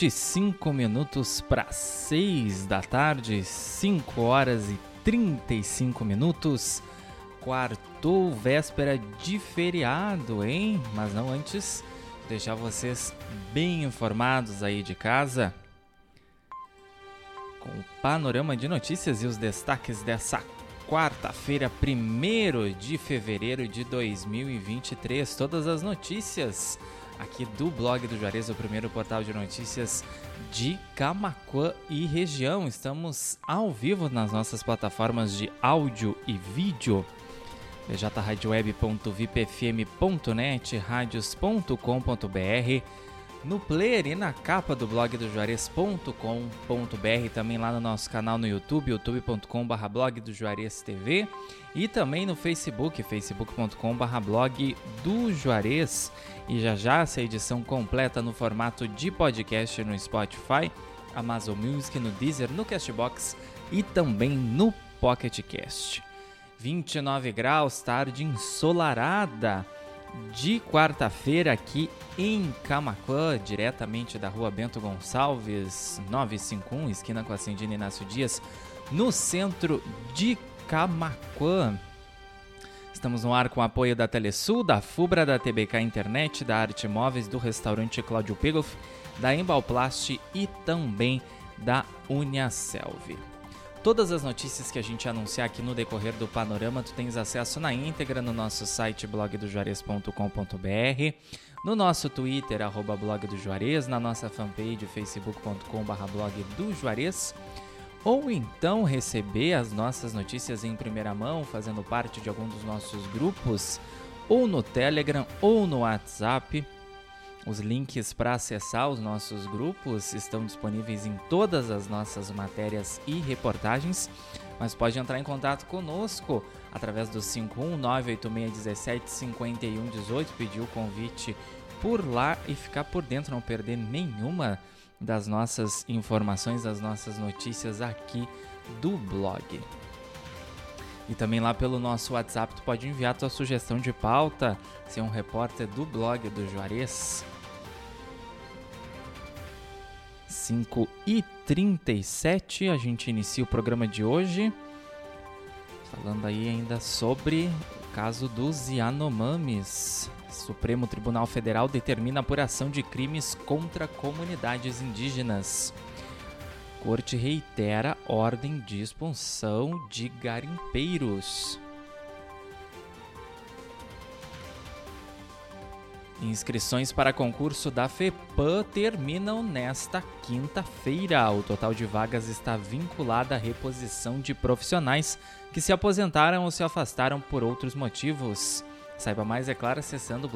25 minutos para 6 da tarde, 5 horas e 35 minutos. Quartou véspera de feriado, hein? Mas não antes, deixar vocês bem informados aí de casa com o panorama de notícias e os destaques dessa quarta-feira, 1 de fevereiro de 2023. Todas as notícias aqui do blog do Juarez, o primeiro portal de notícias de Camacuã e região. Estamos ao vivo nas nossas plataformas de áudio e vídeo bjradioweb.vipfm.net, radios.com.br, no player e na capa do blog do Juarez.com.br, também lá no nosso canal no YouTube, youtube.com.br blog do Juarez TV e também no Facebook, facebook.com.br blog do Juarez. E já já essa edição completa no formato de podcast no Spotify, Amazon Music, no Deezer, no Castbox e também no Pocket Cast. 29 graus, tarde ensolarada de quarta-feira aqui em Camacuã, diretamente da rua Bento Gonçalves, 951, esquina com a Cindina Inácio Dias, no centro de Camacuã. Estamos no ar com apoio da Telesul, da Fubra, da TBK Internet, da Arte Móveis, do restaurante Cláudio Pigoff, da Embalplast e também da Uniaselv. Todas as notícias que a gente anunciar aqui no decorrer do panorama, tu tens acesso na íntegra no nosso site blogdojuarez.com.br, no nosso Twitter, arroba blog do Juarez, na nossa fanpage facebook.com.br blog do Juarez, ou então receber as nossas notícias em primeira mão, fazendo parte de algum dos nossos grupos, ou no Telegram, ou no WhatsApp, os links para acessar os nossos grupos estão disponíveis em todas as nossas matérias e reportagens, mas pode entrar em contato conosco através do 51986175118, pedir o convite por lá e ficar por dentro, não perder nenhuma das nossas informações, das nossas notícias aqui do blog. E também lá pelo nosso WhatsApp tu pode enviar tua sugestão de pauta, ser um repórter do blog do Juarez. 5 e 37 a gente inicia o programa de hoje falando aí ainda sobre o caso dos Yanomamis. Supremo Tribunal Federal determina apuração de crimes contra comunidades indígenas. Corte reitera ordem de expulsão de garimpeiros. Inscrições para concurso da FEPAM terminam nesta quinta-feira. O total de vagas está vinculado à reposição de profissionais que se aposentaram ou se afastaram por outros motivos. Saiba mais, é claro, acessando o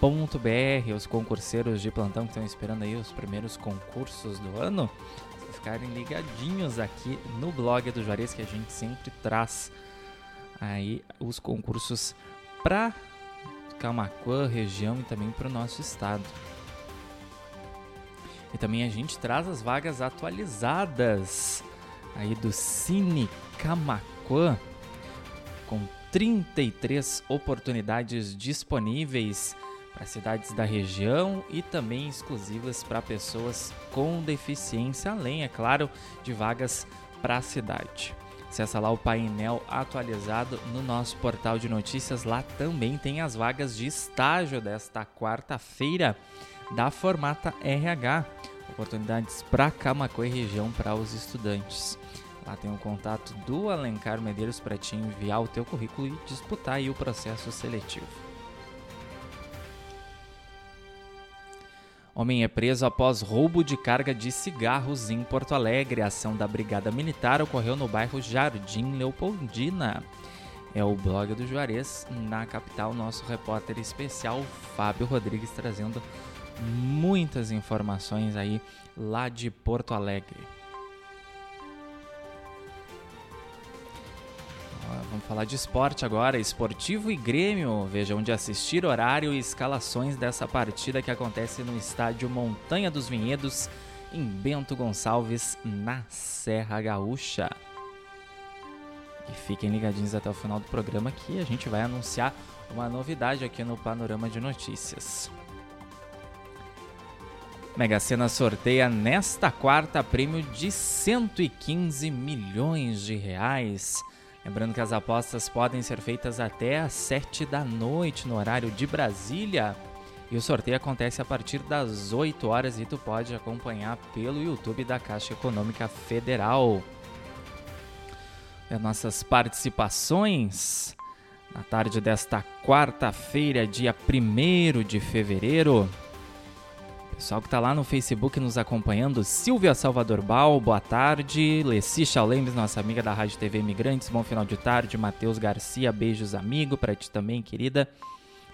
Juarez.com.br. Os concurseiros de plantão que estão esperando aí os primeiros concursos do ano, ficarem ligadinhos aqui no blog do Juarez que a gente sempre traz aí os concursos para Camacuã, região e também para o nosso estado. E também a gente traz as vagas atualizadas aí do Cine Camacuã com 33 oportunidades disponíveis para cidades da região e também exclusivas para pessoas com deficiência, além, é claro, de vagas para a cidade. Acesse lá o painel atualizado no nosso portal de notícias. Lá também tem as vagas de estágio desta quarta-feira da Formata RH. Oportunidades para Camacuã e região para os estudantes. Lá tem o contato do Alencar Medeiros para te enviar o teu currículo e disputar o processo seletivo. Homem é preso após roubo de carga de cigarros em Porto Alegre. A ação da Brigada Militar ocorreu no bairro Jardim Leopoldina. É o blog do Juarez, na capital, nosso repórter especial Fábio Rodrigues trazendo muitas informações aí lá de Porto Alegre. Vamos falar de esporte agora. Esportivo e Grêmio. Veja onde assistir, horário e escalações dessa partida que acontece no estádio Montanha dos Vinhedos, em Bento Gonçalves, na Serra Gaúcha. E fiquem ligadinhos até o final do programa que a gente vai anunciar uma novidade aqui no Panorama de Notícias. Mega Sena sorteia nesta quarta prêmio de 115 milhões de reais. Lembrando que as apostas podem ser feitas até às 7 da noite no horário de Brasília. E o sorteio acontece a partir das 8 horas e tu pode acompanhar pelo YouTube da Caixa Econômica Federal. As nossas participações na tarde desta quarta-feira, dia 1 de fevereiro. Pessoal que está lá no Facebook nos acompanhando, Silvia Salvador Bal, boa tarde. Leci Chaulemes, nossa amiga da Rádio TV Imigrantes, bom final de tarde. Matheus Garcia, beijos amigo, para ti também, querida.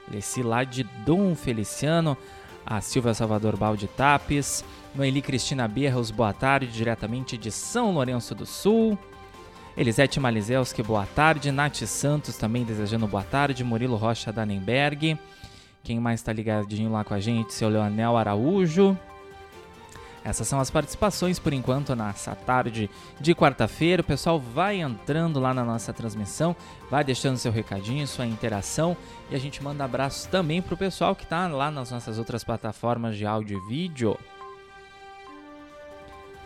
Leci lá de Dom Feliciano, a Silvia Salvador Bal de Tapes. Noeli Cristina Berros, boa tarde, diretamente de São Lourenço do Sul. Elisete Malizelski, boa tarde. Nath Santos também desejando boa tarde. Murilo Rocha Danenberg. Quem mais está ligadinho lá com a gente? Seu Leonel Araújo. Essas são as participações por enquanto nessa tarde de quarta-feira. O pessoal vai entrando lá na nossa transmissão, vai deixando seu recadinho, sua interação e a gente manda abraços também para o pessoal que está lá nas nossas outras plataformas de áudio e vídeo.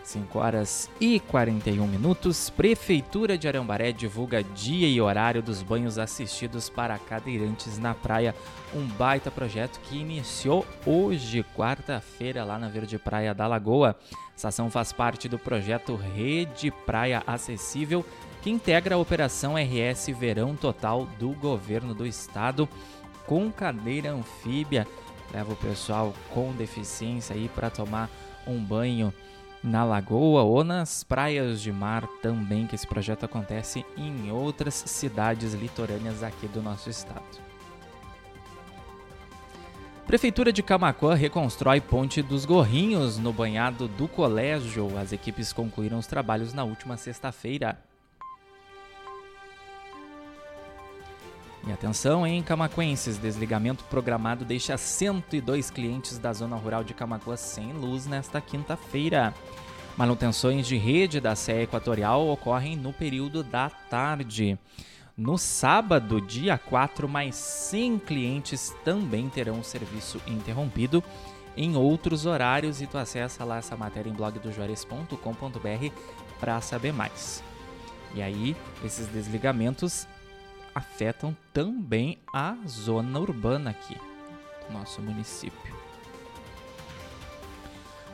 5 horas e 41 minutos. Prefeitura de Arambaré divulga dia e horário dos banhos assistidos para cadeirantes na praia. Um baita projeto que iniciou hoje, quarta-feira, lá na Verde Praia da Lagoa. Essa ação faz parte do projeto Rede Praia Acessível, que integra a operação RS Verão Total do governo do estado com cadeira anfíbia. Leva o pessoal com deficiência aí para tomar um banho na lagoa ou nas praias de mar também, que esse projeto acontece em outras cidades litorâneas aqui do nosso estado. Prefeitura de Camacuã reconstrói Ponte dos Gorrinhos no banhado do colégio. As equipes concluíram os trabalhos na última sexta-feira. E atenção, em Camacuenses, desligamento programado deixa 102 clientes da zona rural de Camacuã sem luz nesta quinta-feira. Manutenções de rede da CE Equatorial ocorrem no período da tarde. No sábado, dia 4, mais 100 clientes também terão o serviço interrompido em outros horários e tu acessa lá essa matéria em blogdojuarez.com.br para saber mais. E aí, esses desligamentos afetam também a zona urbana aqui do nosso município.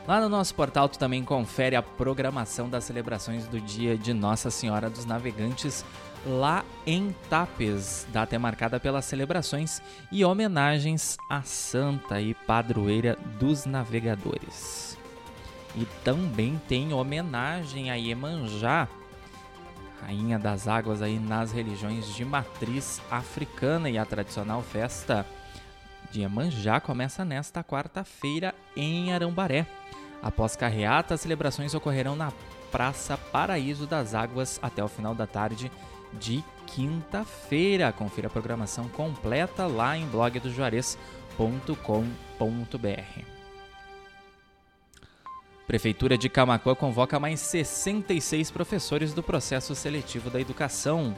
Lá no nosso portal tu também confere a programação das celebrações do dia de Nossa Senhora dos Navegantes lá em Tapes, data é marcada pelas celebrações e homenagens à Santa e Padroeira dos Navegadores. E também tem homenagem a Iemanjá, rainha das águas aí nas religiões de matriz africana e a tradicional festa de Iemanjá começa nesta quarta-feira em Arambaré. Após carreata, as celebrações ocorrerão na Praça Paraíso das Águas até o final da tarde de quinta-feira. Confira a programação completa lá em blogdojuarez.com.br. Prefeitura de Camacuã convoca mais 66 professores do processo seletivo da educação.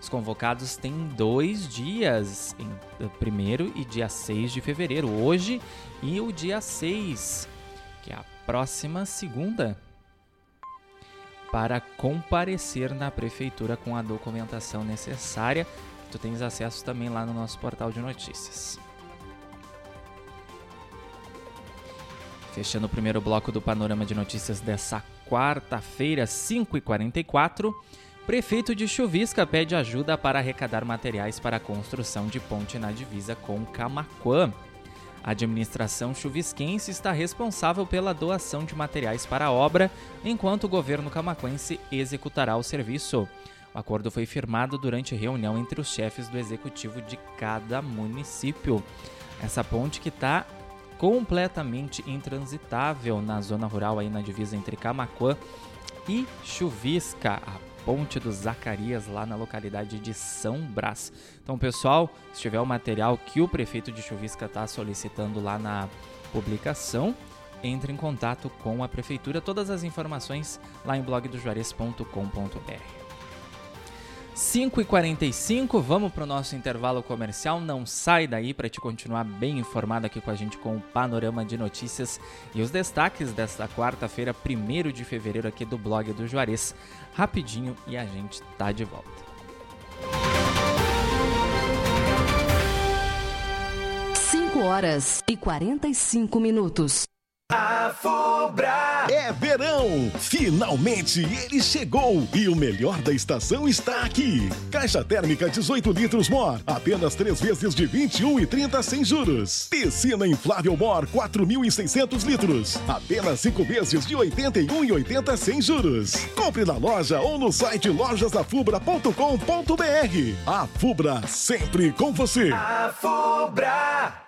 Os convocados têm dois dias, em primeiro e dia 6 de fevereiro, hoje e o dia 6, que é a próxima segunda, para comparecer na prefeitura com a documentação necessária. Tu tens acesso também lá no nosso portal de notícias. Fechando o primeiro bloco do panorama de notícias dessa quarta-feira, 5h44, prefeito de Chuvisca pede ajuda para arrecadar materiais para a construção de ponte na divisa com Camaquã. A administração chuvisquense está responsável pela doação de materiais para a obra, enquanto o governo camaquense executará o serviço. O acordo foi firmado durante reunião entre os chefes do executivo de cada município. Essa ponte que está completamente intransitável na zona rural aí na divisa entre Camacuã e Chuvisca, a ponte do Zacarias lá na localidade de São Brás. Então, pessoal, se tiver o material que o prefeito de Chuvisca está solicitando lá na publicação, entre em contato com a prefeitura. Todas as informações lá em blogdojuarez.com.br. 5h45, vamos para o nosso intervalo comercial. Não sai daí para te continuar bem informado aqui com a gente com o panorama de notícias e os destaques desta quarta-feira, 1 de fevereiro, aqui do blog do Juarez. Rapidinho e a gente tá de volta. Cinco horas e 45 minutos. A Fubra é verão! Finalmente ele chegou e o melhor da estação está aqui. Caixa térmica 18 litros Mor, apenas 3 vezes de 21 e 30 sem juros. Piscina inflável Mor 4.600 litros, apenas 5 vezes de 81 e 80 sem juros. Compre na loja ou no site lojasafubra.com.br. A Fubra sempre com você. A Fubra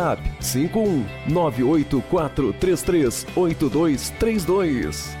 WhatsApp 51 98433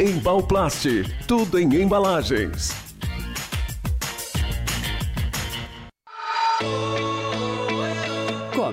Embalplast, tudo em embalagens.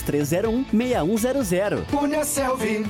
3301 6100. Punha Selvi.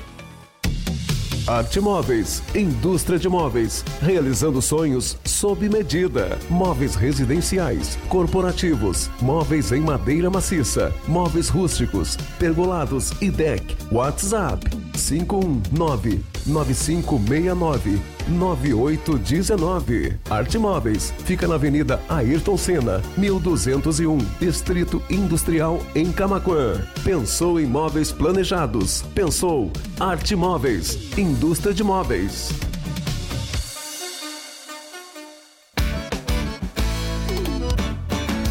Arte Móveis, indústria de móveis, realizando sonhos sob medida. Móveis residenciais, corporativos, móveis em madeira maciça, móveis rústicos, pergolados e deck. WhatsApp 519 9569 9819. Arte Móveis fica na Avenida Ayrton Senna, 1201, Distrito Industrial em Camaquã. Pensou em móveis planejados? Pensou Arte Móveis, indústria de móveis.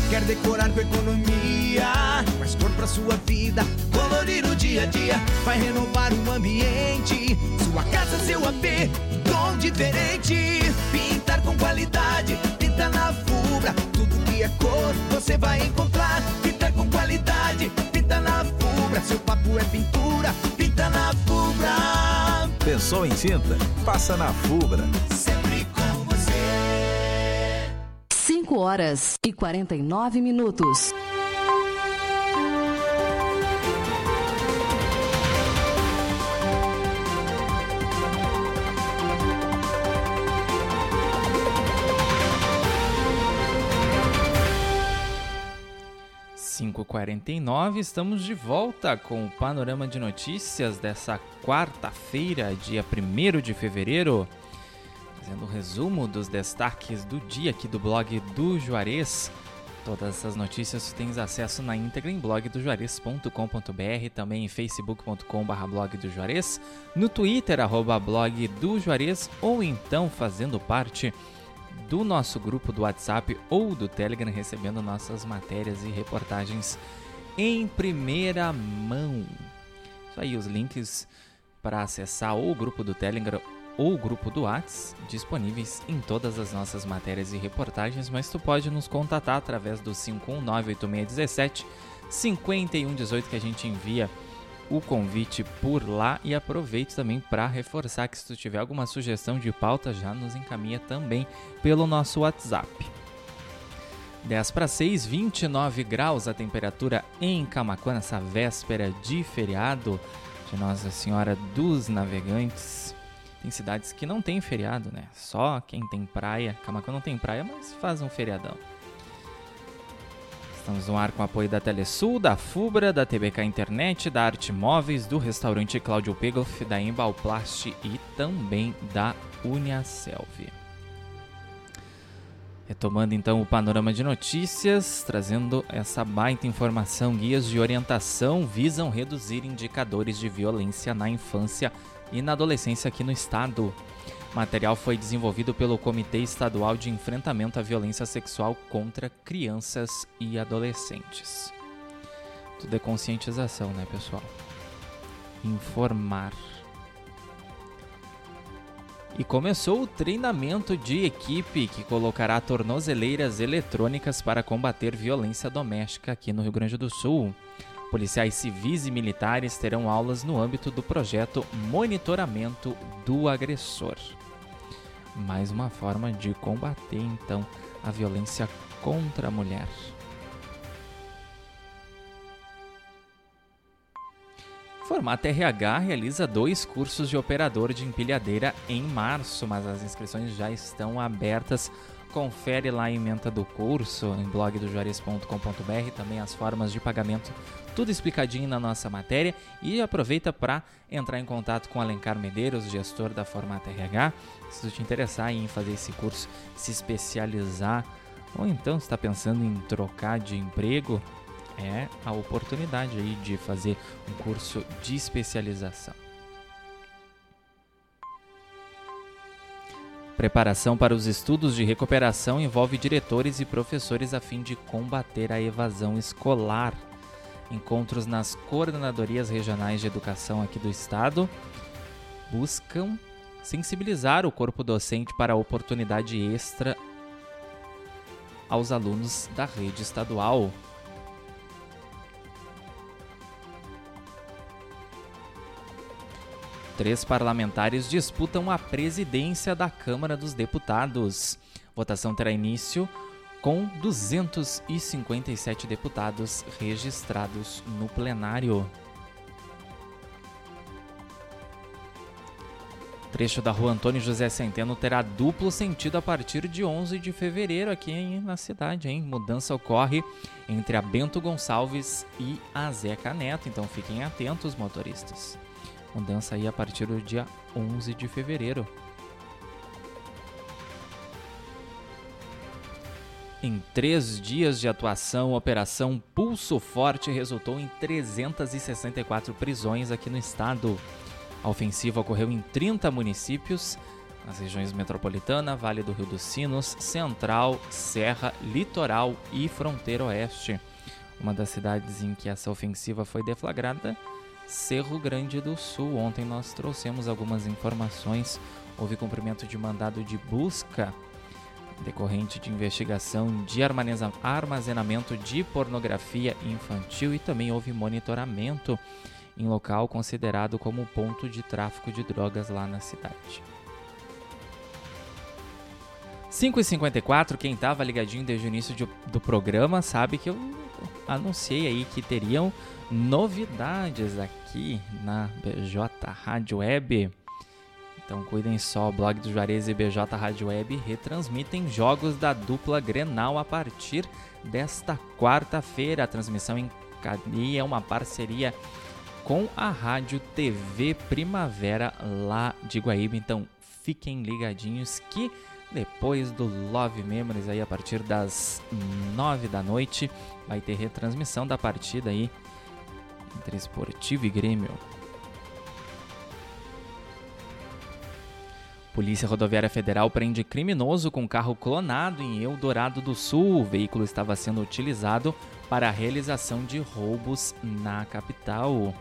Quer decorar com economia, mais cor pra sua vida, colorir o dia a dia, vai renovar o ambiente, seu AP tom diferente. Pintar com qualidade, pinta na Fubra. Tudo que é cor, você vai encontrar. Pintar com qualidade, pinta na Fubra. Seu papo é pintura, pinta na Fubra. Pensou em tinta? Passa na Fubra. Sempre com você. 5 horas e 49 minutos. Cinco quarenta e nove, estamos de volta com o panorama de notícias dessa quarta-feira, dia 1 de fevereiro. fazendo o resumo dos destaques do dia aqui do blog do Juarez. Todas essas notícias tens acesso na íntegra em blogdojuarez.com.br, também em facebook.com.br blog do Juarez, no Twitter, arroba blog do Juarez, ou então fazendo parte do nosso grupo do WhatsApp ou do Telegram, recebendo nossas matérias e reportagens em primeira mão. Isso aí, os links para acessar ou o grupo do Telegram ou o grupo do Whats disponíveis em todas as nossas matérias e reportagens, mas tu pode nos contatar através do 5198617 5118 que a gente envia o convite por lá e aproveito também para reforçar que se tu tiver alguma sugestão de pauta já nos encaminha também pelo nosso WhatsApp. 10 para 6, 29 graus a temperatura em Camacuã nessa véspera de feriado de Nossa Senhora dos Navegantes. Tem cidades que não tem feriado, né? Só quem tem praia. Camacuã não tem praia, mas faz um feriadão. Estamos no ar com apoio da Telesul, da Fubra, da TBK Internet, da Arte Móveis, do restaurante Cláudio Pegoff, da Embalplast e também da Uniaselv. Retomando então o panorama de notícias, trazendo essa baita informação, guias de orientação visam reduzir indicadores de violência na infância e na adolescência aqui no estado. Material foi desenvolvido pelo Comitê Estadual de Enfrentamento à Violência Sexual contra Crianças e Adolescentes. Tudo é conscientização, né, pessoal? Informar. E começou o treinamento de equipe que colocará tornozeleiras eletrônicas para combater violência doméstica aqui no Rio Grande do Sul. Policiais civis e militares terão aulas no âmbito do projeto Monitoramento do Agressor. Mais uma forma de combater então a violência contra a mulher. Formata RH realiza dois cursos de operador de empilhadeira em março, mas as inscrições já estão abertas. Confere lá a emenda do curso em blogdojuarez.com.br, também as formas de pagamento, tudo explicadinho na nossa matéria. E aproveita para entrar em contato com Alencar Medeiros, gestor da Formata RH, se tu te interessar em fazer esse curso, se especializar, ou então está pensando em trocar de emprego, é a oportunidade aí de fazer um curso de especialização. Preparação para os estudos de recuperação envolve diretores e professores a fim de combater a evasão escolar. Encontros nas coordenadorias regionais de educação aqui do estado buscam sensibilizar o corpo docente para a oportunidade extra aos alunos da rede estadual. Três parlamentares disputam a presidência da Câmara dos Deputados. Votação terá início com 257 deputados registrados no plenário. Trecho da rua Antônio José Centeno terá duplo sentido a partir de 11 de fevereiro aqui na cidade, hein? Mudança ocorre entre a Bento Gonçalves e a Zeca Neto, então fiquem atentos, motoristas. Mudança aí a partir do dia 11 de fevereiro. Em três dias de atuação, a Operação Pulso Forte resultou em 364 prisões aqui no estado. A ofensiva ocorreu em 30 municípios, nas regiões metropolitana, Vale do Rio dos Sinos, Central, Serra, Litoral e Fronteira Oeste. Uma das cidades em que essa ofensiva foi deflagrada Cerro Grande do Sul. Ontem nós trouxemos algumas informações. Houve cumprimento de mandado de busca decorrente de investigação de armazenamento de pornografia infantil e também houve monitoramento em local considerado como ponto de tráfico de drogas lá na cidade. 5h54, quem estava ligadinho desde o início de, do programa sabe que eu anunciei aí que teriam novidades aqui na BJ Rádio Web. Então cuidem só, o blog do Juarez e BJ Rádio Web retransmitem jogos da dupla Grenal a partir desta quarta-feira. A transmissão em cadeia é uma parceria com a Rádio TV Primavera lá de Guaíba. Então fiquem ligadinhos que depois do Love Memories aí a partir das 9 da noite vai ter retransmissão da partida aí entre Esportivo e Grêmio. Polícia Rodoviária Federal prende criminoso com carro clonado em Eldorado do Sul. O veículo estava sendo utilizado para a realização de roubos na capital.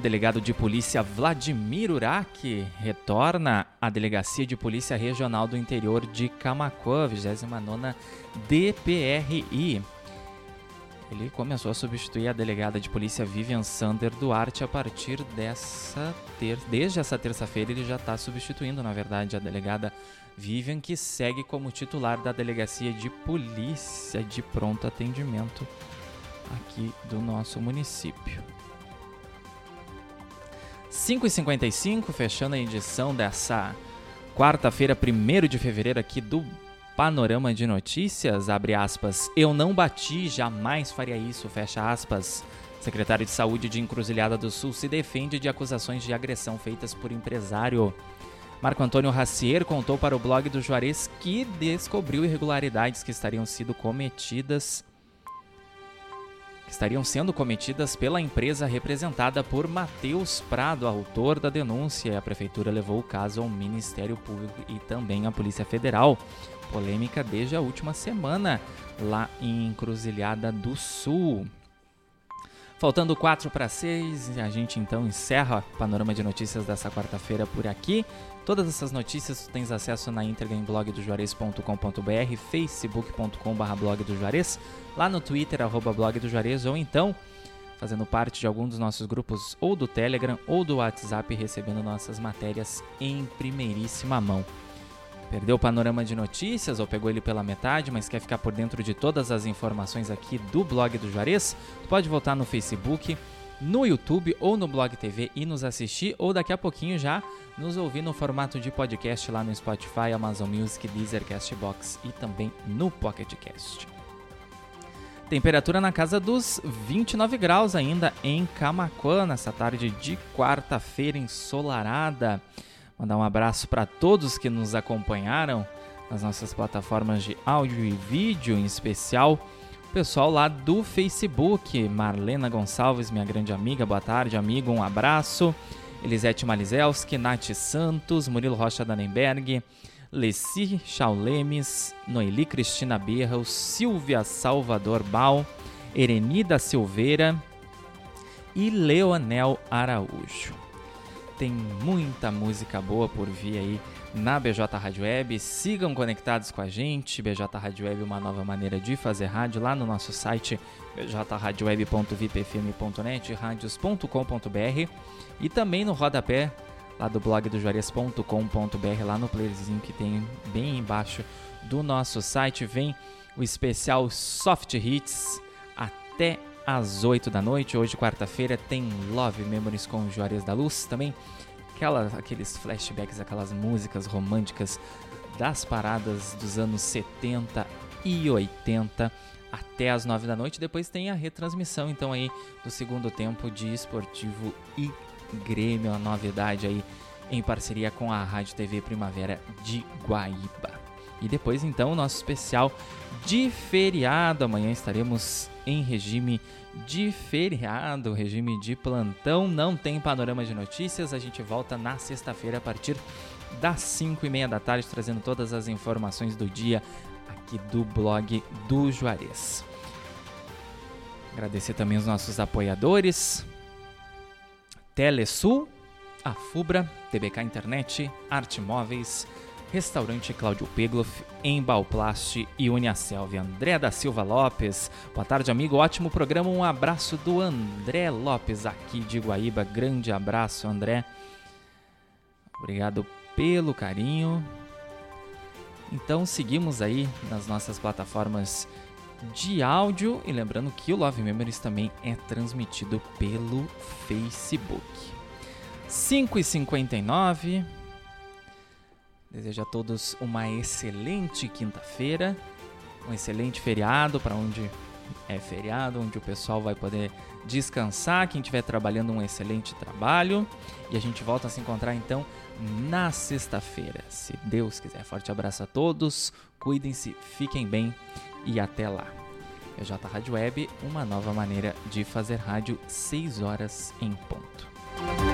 Delegado de Polícia Vladimir Urak retorna à Delegacia de Polícia Regional do Interior de Camacuã, 29ª DPRI. Ele começou a substituir a delegada de polícia Vivian Sander Duarte a partir dessa ter... desde essa terça-feira ele já está substituindo, na verdade, a delegada Vivian que segue como titular da delegacia de polícia de pronto atendimento aqui do nosso município. 5h55, fechando a edição dessa quarta-feira, 1 de fevereiro, aqui do Panorama de Notícias, abre aspas, eu não bati, jamais faria isso, fecha aspas. Secretário de Saúde de Encruzilhada do Sul se defende de acusações de agressão feitas por empresário. Marco Antônio Racier contou para o blog do Juarez que descobriu irregularidades que estariam sido cometidas estariam sendo cometidas pela empresa representada por Matheus Prado, autor da denúncia. A prefeitura levou o caso ao Ministério Público e também à Polícia Federal. Polêmica desde a última semana lá em Encruzilhada do Sul. Faltando 4 para 6, a gente então encerra o panorama de notícias dessa quarta-feira por aqui. Todas essas notícias tu tens acesso na íntegra em blogdojuarez.com.br, facebook.com.br blog do Juarez, lá no Twitter, arroba blog do Juarez, ou então fazendo parte de algum dos nossos grupos ou do Telegram ou do WhatsApp, recebendo nossas matérias em primeiríssima mão. Perdeu o panorama de notícias ou pegou ele pela metade, mas quer ficar por dentro de todas as informações aqui do blog do Juarez? Pode voltar no Facebook, no YouTube ou no Blog TV e nos assistir, ou daqui a pouquinho já nos ouvir no formato de podcast lá no Spotify, Amazon Music, Deezer, Castbox e também no Pocket Cast. Temperatura na casa dos 29 graus ainda em Camacuã, nessa tarde de quarta-feira ensolarada. Mandar um abraço para todos que nos acompanharam nas nossas plataformas de áudio e vídeo, em especial o pessoal lá do Facebook. Marlena Gonçalves, minha grande amiga, boa tarde, amigo, um abraço. Elisete Malizelski, Nath Santos, Murilo Rocha Danenberg, Leci Chaulemes, Noeli Cristina Berra, Silvia Salvador Bal, Erenida Silveira e Leonel Araújo tem muita música boa por vir aí na BJ Rádio Web. Sigam conectados com a gente. BJ Rádio Web, uma nova maneira de fazer rádio lá no nosso site bjradioweb.vipfm.net, radios.com.br e também no rodapé lá do blog do juarez.com.br, lá no playerzinho que tem bem embaixo do nosso site, vem o especial Soft Hits até às 8 da noite. Hoje, quarta-feira, tem Love Memories com Juarez da Luz. Também aquela, aqueles flashbacks, aquelas músicas românticas das paradas dos anos 70 e 80 até às 9 da noite. Depois tem a retransmissão, então, aí do segundo tempo de Esportivo e Grêmio, a novidade aí em parceria com a Rádio TV Primavera de Guaíba. E depois, então, o nosso especial de feriado. Amanhã estaremos em regime de feriado, regime de plantão. Não tem panorama de notícias. A gente volta na sexta-feira a partir das 5 e meia da tarde, trazendo todas as informações do dia aqui do blog do Juarez. Agradecer também os nossos apoiadores. Telesul, a Fubra, TBK Internet, Arte Móveis, Restaurante Cláudio Pegloff, Embalplast e Uniaselv. André da Silva Lopes. Boa tarde, amigo. Ótimo programa. Um abraço do André Lopes aqui de Guaíba. Grande abraço, André. Obrigado pelo carinho. Então seguimos aí nas nossas plataformas de áudio e lembrando que o Love Memories também é transmitido pelo Facebook. 5h59 Desejo a todos uma excelente quinta-feira, um excelente feriado para onde é feriado, onde o pessoal vai poder descansar. Quem estiver trabalhando, um excelente trabalho. E a gente volta a se encontrar então na sexta-feira, se Deus quiser. Forte abraço a todos, cuidem-se, fiquem bem e até lá. EJ Rádio Web, uma nova maneira de fazer rádio 6 horas em ponto.